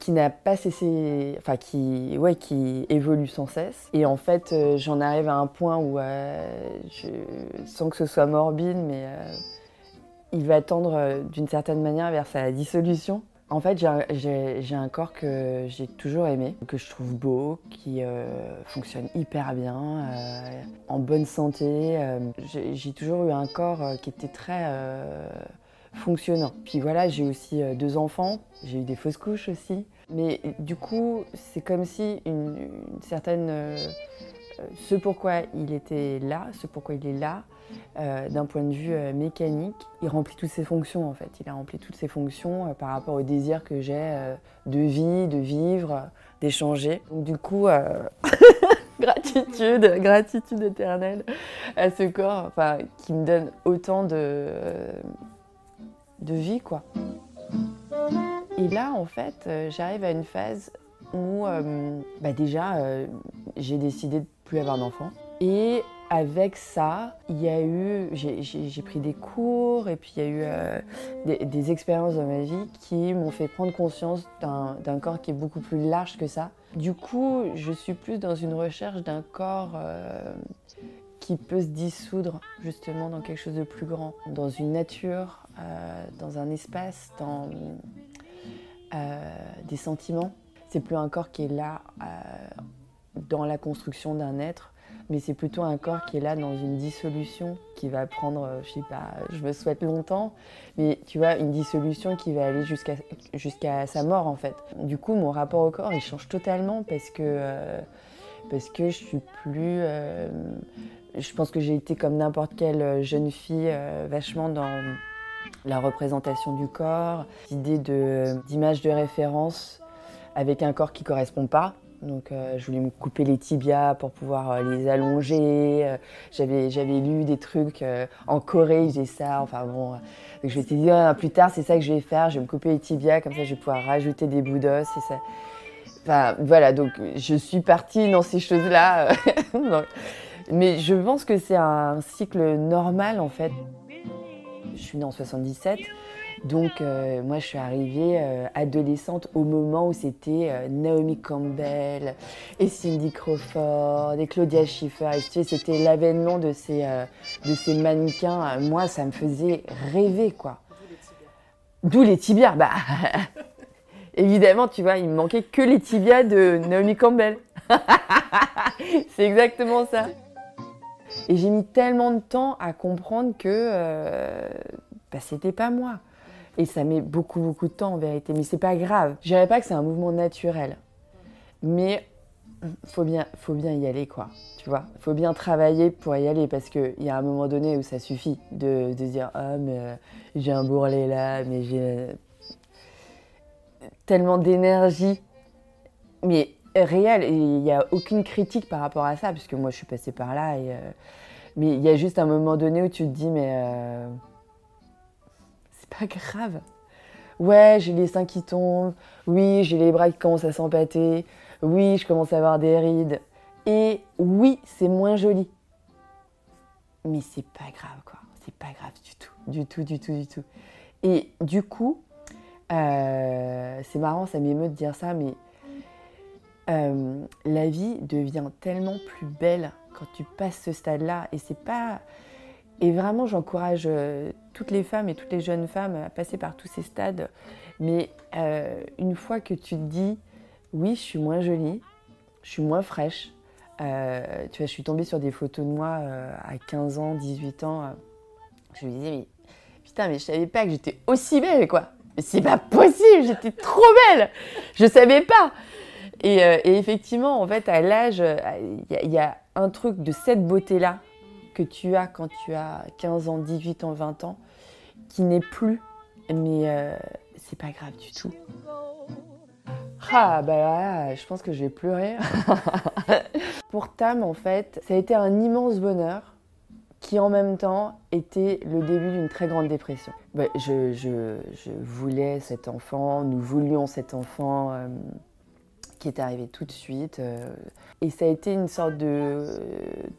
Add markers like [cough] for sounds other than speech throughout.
qui n'a pas cessé, enfin qui, ouais, qui évolue sans cesse. Et en fait, euh, j'en arrive à un point où, euh, je, sans que ce soit morbide, mais euh, il va tendre d'une certaine manière vers sa dissolution. En fait, j'ai un- corps que j'ai toujours aimé, que je trouve beau, qui fonctionne hyper bien, en bonne santé. j'ai toujours eu un corps qui était très fonctionnant. Puis voilà, j'ai aussi euh, deux enfants, j'ai eu des fausses couches aussi. Mais du coup, c'est comme si une, certaine... euh, euh, ce pourquoi il était là, ce pourquoi il est là, d'un point de vue mécanique, il remplit toutes ses fonctions en fait. Il a rempli toutes ses fonctions par rapport au désir que j'ai de vie, de vivre, d'échanger. Donc du coup, [laughs] gratitude, gratitude éternelle à ce corps, qui me donne autant de, de vie quoi. Et là, en fait, euh, j'arrive à une phase où, euh, bah déjà, euh, j'ai décidé de plus avoir d'enfants. Et avec ça, il y a eu, j'ai- pris des cours et puis il y a eu des, expériences dans ma vie qui m'ont fait prendre conscience d'un corps qui est beaucoup plus large que ça. Du coup, je suis plus dans une recherche d'un corps qui peut se dissoudre justement dans quelque chose de plus grand, dans une nature, euh, dans un espace, dans euh, des sentiments. C'est plus un corps qui est là euh, dans la construction d'un être, mais c'est plutôt un corps qui est là dans une dissolution qui va prendre, je sais pas, je me souhaite longtemps, mais tu vois, une dissolution qui va aller jusqu'à jusqu'à sa mort en fait. Du coup, mon rapport au corps, il change totalement parce que, euh, parce que je suis plus... je pense que j'ai été comme n'importe quelle jeune fille, euh, vachement dans la représentation du corps, l'idée de- d'image de référence avec un corps qui correspond pas. Donc euh, je voulais me couper les tibias pour pouvoir euh, les allonger. Euh, J'avais j'avais lu des trucs euh, en Corée, faisaient ça. Enfin bon, euh, je me suis dit ah, plus tard c'est ça que je vais faire. Je vais me couper les tibias comme ça je vais pouvoir rajouter des bouts d'os. Enfin voilà donc je suis partie dans ces choses là. [laughs] Mais je pense que c'est un cycle normal en fait. Je suis née en 77. Donc, euh, moi, je suis arrivée euh, adolescente au moment où c'était euh, Naomi Campbell et Cindy Crawford et Claudia Schiffer. C'était l'avènement de ces, de ces mannequins. Moi, ça me faisait rêver, quoi. D'où les tibias. Bah, [laughs] évidemment, tu vois, il me manquait que les tibias de Naomi Campbell. [laughs] C'est exactement ça. Et j'ai mis tellement de temps à comprendre que euh, bah, c'était pas moi. Et ça met beaucoup, beaucoup de temps en vérité. Mais c'est pas grave. Je dirais pas que c'est un mouvement naturel. Mais faut bien, faut bien y aller, quoi. Tu vois, faut bien travailler pour y aller parce qu'il y a un moment donné où ça suffit de, de dire Ah, mais euh, j'ai un bourrelet là, mais j'ai euh, tellement d'énergie. Mais réel, et il n'y a aucune critique par rapport à ça, puisque moi je suis passée par là. Euh, mais il y a juste un moment donné où tu te dis Mais euh, c'est pas grave. Ouais, j'ai les seins qui tombent. Oui, j'ai les bras qui commencent à s'empâter. Oui, je commence à avoir des rides. Et oui, c'est moins joli. Mais c'est pas grave, quoi. C'est pas grave du tout. Du tout, du tout, du tout. Et du coup, euh, c'est marrant, ça m'émeut de dire ça, mais euh, la vie devient tellement plus belle quand tu passes ce stade-là. Et c'est pas. Et vraiment, j'encourage euh, toutes les femmes et toutes les jeunes femmes à passer par tous ces stades. Mais euh, une fois que tu te dis, oui, je suis moins jolie, je suis moins fraîche. tu vois, je suis tombée sur des photos de moi à 15 ans, 18 ans. je me disais, mais putain, mais je savais pas que j'étais aussi belle, quoi. Mais c'est pas possible, j'étais trop belle. Je savais pas. Et, euh, et effectivement, en fait, à l'âge, euh, il y, a- un truc de cette beauté-là que tu as quand tu as 15 ans, 18 ans, 20 ans, qui n'est plus. Mais euh, c'est pas grave du tout. Ah, bah là, je pense que je vais pleurer. [laughs] Pour Tam, en fait, ça a été un immense bonheur qui en même temps était le début d'une très grande dépression. Bah, je voulais cet enfant, nous voulions cet enfant euh, qui est arrivé tout de suite. euh, et ça a été une sorte de,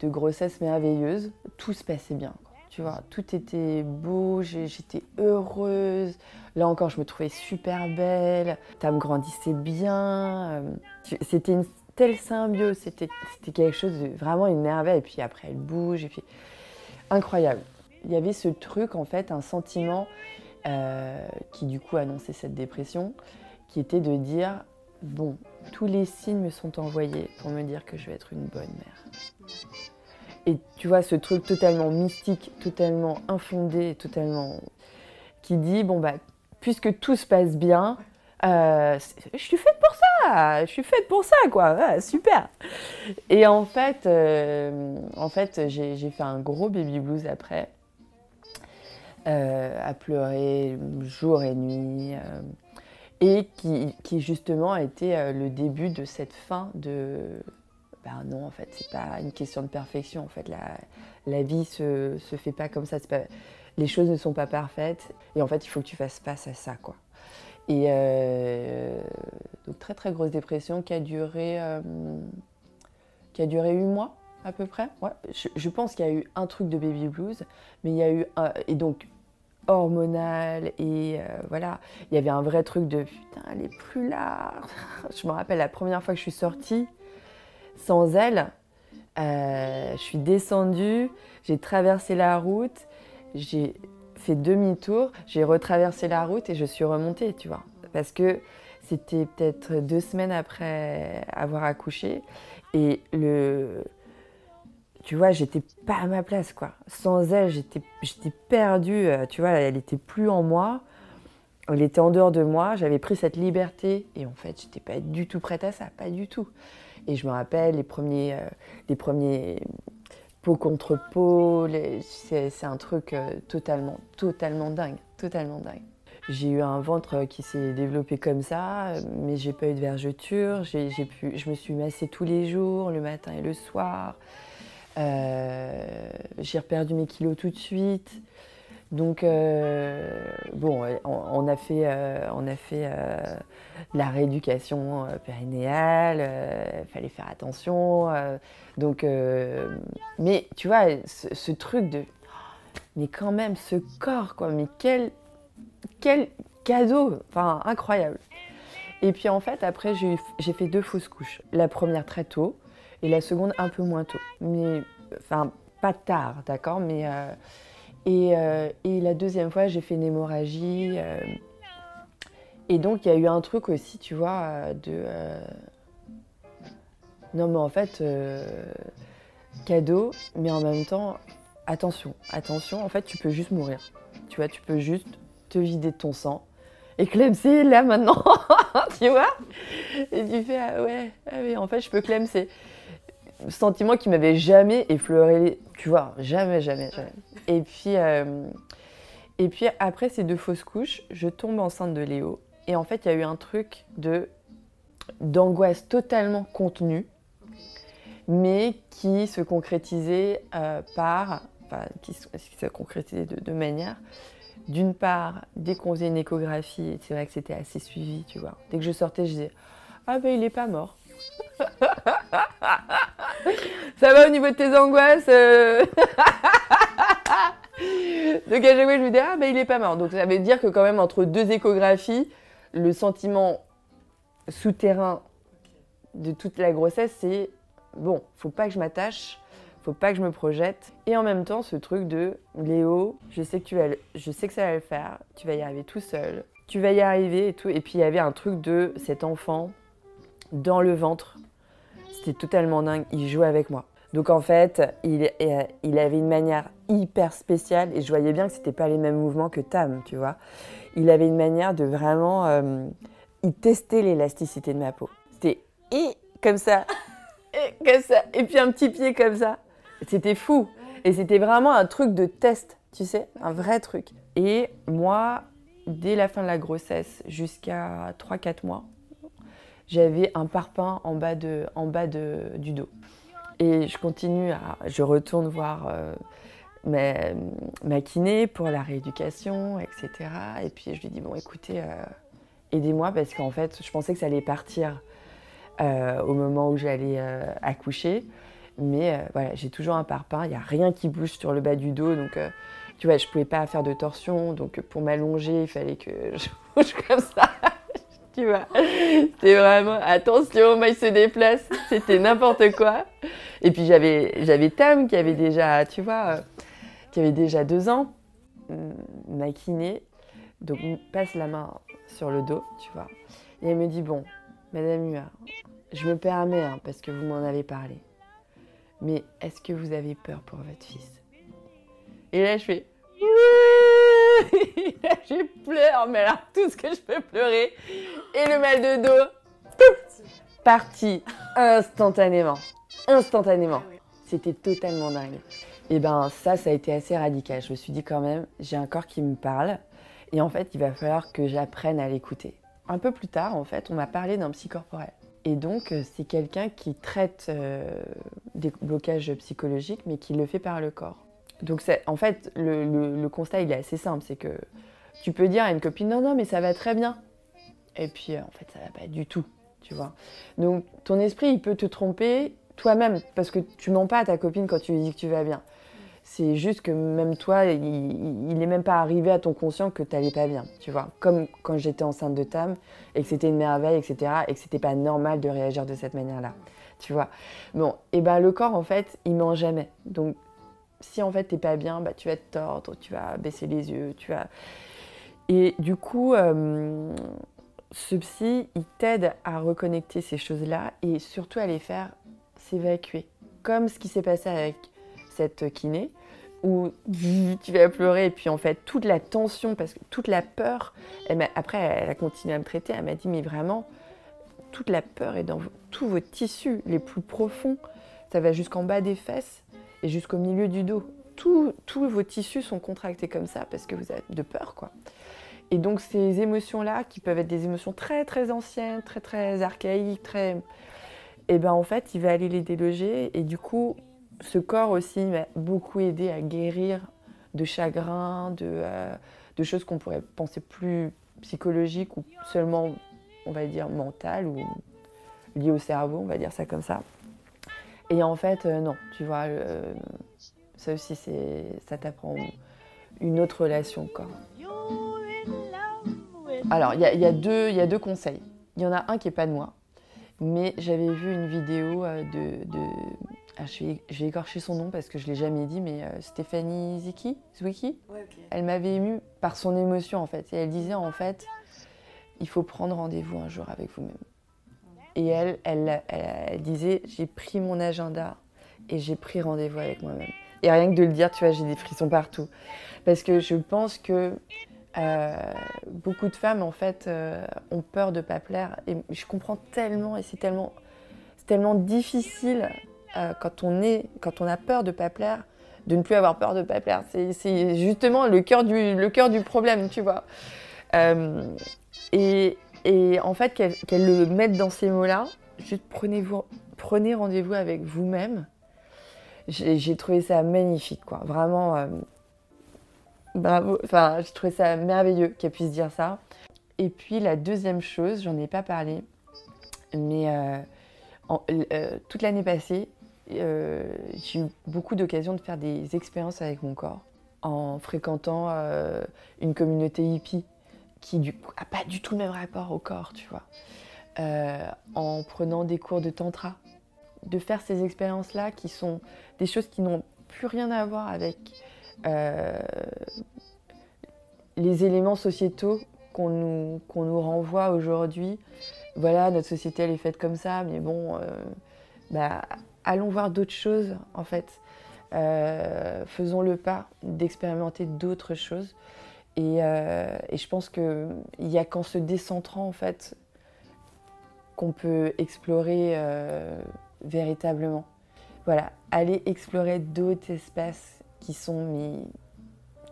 de grossesse merveilleuse. Tout se passait bien. Tu vois, tout était beau, j'étais heureuse. Là encore, je me trouvais super belle. Tam grandissait bien. euh, C'était une telle symbiose, c'était quelque chose de vraiment merveille. Et puis après, elle bouge. Et puis, incroyable. Il y avait ce truc, en fait, un sentiment euh, qui du coup annonçait cette dépression, qui était de dire, bon, tous les signes me sont envoyés pour me dire que je vais être une bonne mère. Et tu vois, ce truc totalement mystique, totalement infondé, totalement... qui dit, bon, bah, puisque tout se passe bien, euh, je suis faite pour ça, je suis faite pour ça, quoi, Ouais, super. Et en fait, euh, en fait j'ai fait un gros baby blues après, euh, à pleurer jour et nuit, et qui, justement a été euh, le début de cette fin de... Ben non, en fait, c'est pas une question de perfection, en fait, la, la vie se, se fait pas comme ça, les choses ne sont pas parfaites, et en fait, il faut que tu fasses face à ça, quoi. Et euh, donc très très grosse dépression qui a duré euh, qui a duré 8 mois à peu près. Ouais. Je, je pense qu'il y a eu un truc de baby blues, mais il y a eu un, et donc hormonal et euh, voilà, il y avait un vrai truc de putain elle est plus là. [laughs] je me rappelle la première fois que je suis sortie sans elle, euh, je suis descendue, j'ai traversé la route, j'ai fait demi-tour, j'ai retraversé la route et je suis remontée, tu vois. Parce que c'était peut-être deux semaines après avoir accouché et le. Tu vois, j'étais pas à ma place, quoi. Sans elle, j'étais perdue, euh, tu vois, elle était plus en moi. Elle était en dehors de moi, j'avais pris cette liberté et en fait, j'étais pas du tout prête à ça, pas du tout. Et je me rappelle les premiers, euh, les premiers peau contre peau, c'est un truc euh, totalement, totalement dingue, totalement dingue. J'ai eu un ventre qui s'est développé comme ça, mais j'ai pas eu de vergeture. J'ai pu, je me suis massée tous les jours, le matin et le soir. Euh, j'ai reperdu mes kilos tout de suite. Donc, euh, bon, on, on a fait, euh, on a fait euh, la rééducation euh, périnéale, il fallait faire attention. euh, donc, euh, mais tu vois, ce, truc de. Mais quand même, ce corps, quoi, mais quel, quel cadeau Enfin, incroyable. Et puis en fait, après, j'ai fait deux fausses couches. La première très tôt et la seconde un peu moins tôt. Mais, enfin, pas tard, d'accord Mais. euh, et, euh, et la deuxième fois, j'ai fait une hémorragie. euh, et donc, il y a eu un truc aussi, tu vois, de. Non, mais en fait, cadeau, mais en même temps, attention, attention, en fait, tu peux juste mourir. Tu vois, tu peux juste te vider de ton sang. Et clemser là maintenant, [laughs] tu vois Et tu fais, ah ouais, ah en fait, je peux clemser. Sentiment qui m'avait jamais effleuré, tu vois, jamais, jamais, jamais. Et puis, euh, et puis après ces deux fausses couches, je tombe enceinte de Léo. Et en fait, il y a eu un truc de d'angoisse totalement contenue, mais qui se concrétisait euh, par, enfin, qui, se- qui se concrétisait de deux manières. D'une part, dès qu'on faisait une échographie, c'est vrai que c'était assez suivi, tu vois. Dès que je sortais, je disais Ah ben il est pas mort. [laughs] Ça va au niveau de tes angoisses euh [laughs] Donc à chaque fois, je me disais Ah ben il est pas mort. Donc ça veut dire que quand même, entre deux échographies, le sentiment souterrain de toute la grossesse, c'est bon, faut pas que je m'attache, faut pas que je me projette. Et en même temps, ce truc de Léo, je sais que tu vas, je sais que ça va le faire, tu vas y arriver tout seul, tu vas y arriver et tout. Et puis il y avait un truc de cet enfant dans le ventre, c'était totalement dingue. Il jouait avec moi. Donc en fait, il, euh, il avait une manière hyper spéciale et je voyais bien que c'était pas les mêmes mouvements que Tam, tu vois. Il avait une manière de vraiment, euh, il testait l'élasticité de ma peau. C'était et comme ça, [laughs] comme ça, et puis un petit pied comme ça. C'était fou. Et c'était vraiment un truc de test, tu sais, un vrai truc. Et moi, dès la fin de la grossesse, jusqu'à 3-4 mois, j'avais un parpaing en bas, de, en bas de, du dos. Et je continue à. Je retourne voir euh, ma, kiné pour la rééducation, etc. Et puis je lui dis Bon, écoutez, euh, aidez-moi parce qu'en fait, je pensais que ça allait partir euh, au moment où j'allais accoucher. Mais voilà, j'ai toujours un parpaing, il n'y a rien qui bouge sur le bas du dos. Donc, tu vois, je ne pouvais pas faire de torsion. Donc, pour m'allonger, il fallait que [laughs] je bouge comme ça. Tu vois, c'était vraiment attention, moi il se déplace, c'était n'importe quoi. Et puis j'avais j'avais Tam qui avait déjà, tu vois, euh, qui avait déjà deux ans, hum, ma donc passe la main sur le dos, tu vois, et elle me dit bon, Madame je me permets hein, parce que vous m'en avez parlé, mais est-ce que vous avez peur pour votre fils? Et là je fais oui [laughs] Je pleure, mais alors tout ce que je peux pleurer. Et le mal de dos, pouf, parti instantanément. Instantanément. C'était totalement dingue. Et ben ça, ça a été assez radical. Je me suis dit quand même, j'ai un corps qui me parle. Et en fait, il va falloir que j'apprenne à l'écouter. Un peu plus tard, en fait, on m'a parlé d'un psy corporel. Et donc, euh, c'est quelqu'un qui traite euh, des blocages psychologiques, mais qui le fait par le corps. Donc en fait, le- le constat, il est assez simple. C'est que tu peux dire à une copine, non, non, mais ça va très bien. Et puis, euh, en fait, ça va pas du tout, tu vois. Donc, ton esprit, il peut te tromper toi-même, parce que tu mens pas à ta copine quand tu lui dis que tu vas bien. C'est juste que même toi, il, il est même pas arrivé à ton conscient que tu pas bien, tu vois. Comme quand j'étais enceinte de Tam, et que c'était une merveille, etc., et que c'était pas normal de réagir de cette manière-là, tu vois. Bon, et ben le corps, en fait, il ment jamais. Donc, si en fait t'es pas bien, bah, tu vas te tordre, tu vas baisser les yeux, tu vas. Et du coup, euh, ce psy, il t'aide à reconnecter ces choses-là et surtout à les faire s'évacuer. Comme ce qui s'est passé avec cette kiné, où tu vas pleurer et puis en fait toute la tension, parce que toute la peur, elle après elle a continué à me traiter, elle m'a dit mais vraiment, toute la peur est dans tous vos tissus les plus profonds, ça va jusqu'en bas des fesses et jusqu'au milieu du dos. Tous vos tissus sont contractés comme ça parce que vous avez de peur quoi. Et donc ces émotions-là, qui peuvent être des émotions très très anciennes, très très archaïques, très... Et ben en fait, il va aller les déloger et du coup, ce corps aussi m'a beaucoup aidé à guérir de chagrin, de, euh, de choses qu'on pourrait penser plus psychologiques ou seulement, on va dire, mentales ou liées au cerveau, on va dire ça comme ça. Et en fait, euh, non, tu vois, euh, ça aussi, ça t'apprend une autre relation au corps. Alors, il y, a- il y a deux- conseils. Il y en a un qui n'est pas de moi, mais j'avais vu une vidéo euh, de. de- ah, je, vais, je vais écorcher son nom parce que je ne l'ai jamais dit, mais euh, Stéphanie Ziki, Zwicky Elle m'avait émue par son émotion en fait. Et elle disait en fait, il faut prendre rendez-vous un jour avec vous-même. Et elle, elle, elle, elle disait, j'ai pris mon agenda et j'ai pris rendez-vous avec moi-même. Et rien que de le dire, tu vois, j'ai des frissons partout. Parce que je pense que euh, beaucoup de femmes, en fait, euh, ont peur de ne pas plaire. Et je comprends tellement, et c'est tellement, tellement difficile euh, quand, on est, quand on a peur de ne pas plaire, de ne plus avoir peur de ne pas plaire. C'est, justement le cœur, du, le cœur du problème, tu vois. Et, et en fait, qu'elle, qu'elle le mette dans ces mots-là, juste prenez-vous, prenez rendez-vous avec vous-même. J'ai trouvé ça magnifique, quoi. Vraiment. Euh, Bravo, enfin, j'ai trouvé ça merveilleux qu'elle puisse dire ça. Et puis la deuxième chose, j'en ai pas parlé, mais euh, en- euh, toute l'année passée, euh, j'ai eu beaucoup d'occasions de faire des expériences avec mon corps en fréquentant euh, une communauté hippie qui du a pas du tout le même rapport au corps, tu vois, Euh, en prenant des cours de tantra, de faire ces expériences-là qui sont des choses qui n'ont plus rien à voir avec euh, les éléments sociétaux qu'on nous, nous renvoie aujourd'hui. Voilà, notre société, elle est faite comme ça, mais bon, euh, bah, allons voir d'autres choses, en fait. Euh, faisons le pas d'expérimenter d'autres choses. Et, et je pense qu'il n'y a qu'en se décentrant, en fait, qu'on peut explorer véritablement. Voilà, aller explorer d'autres espaces qui sont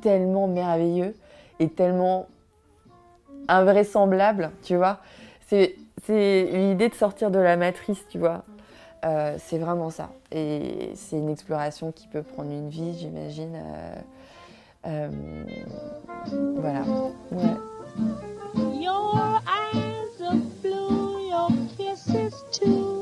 tellement merveilleux et tellement invraisemblables, tu vois. C'est l'idée de sortir de la matrice, tu vois. Euh, c'est vraiment ça. Et c'est une exploration qui peut prendre une vie, j'imagine. Euh, euh, voilà. Your eyes are blue, your kisses too.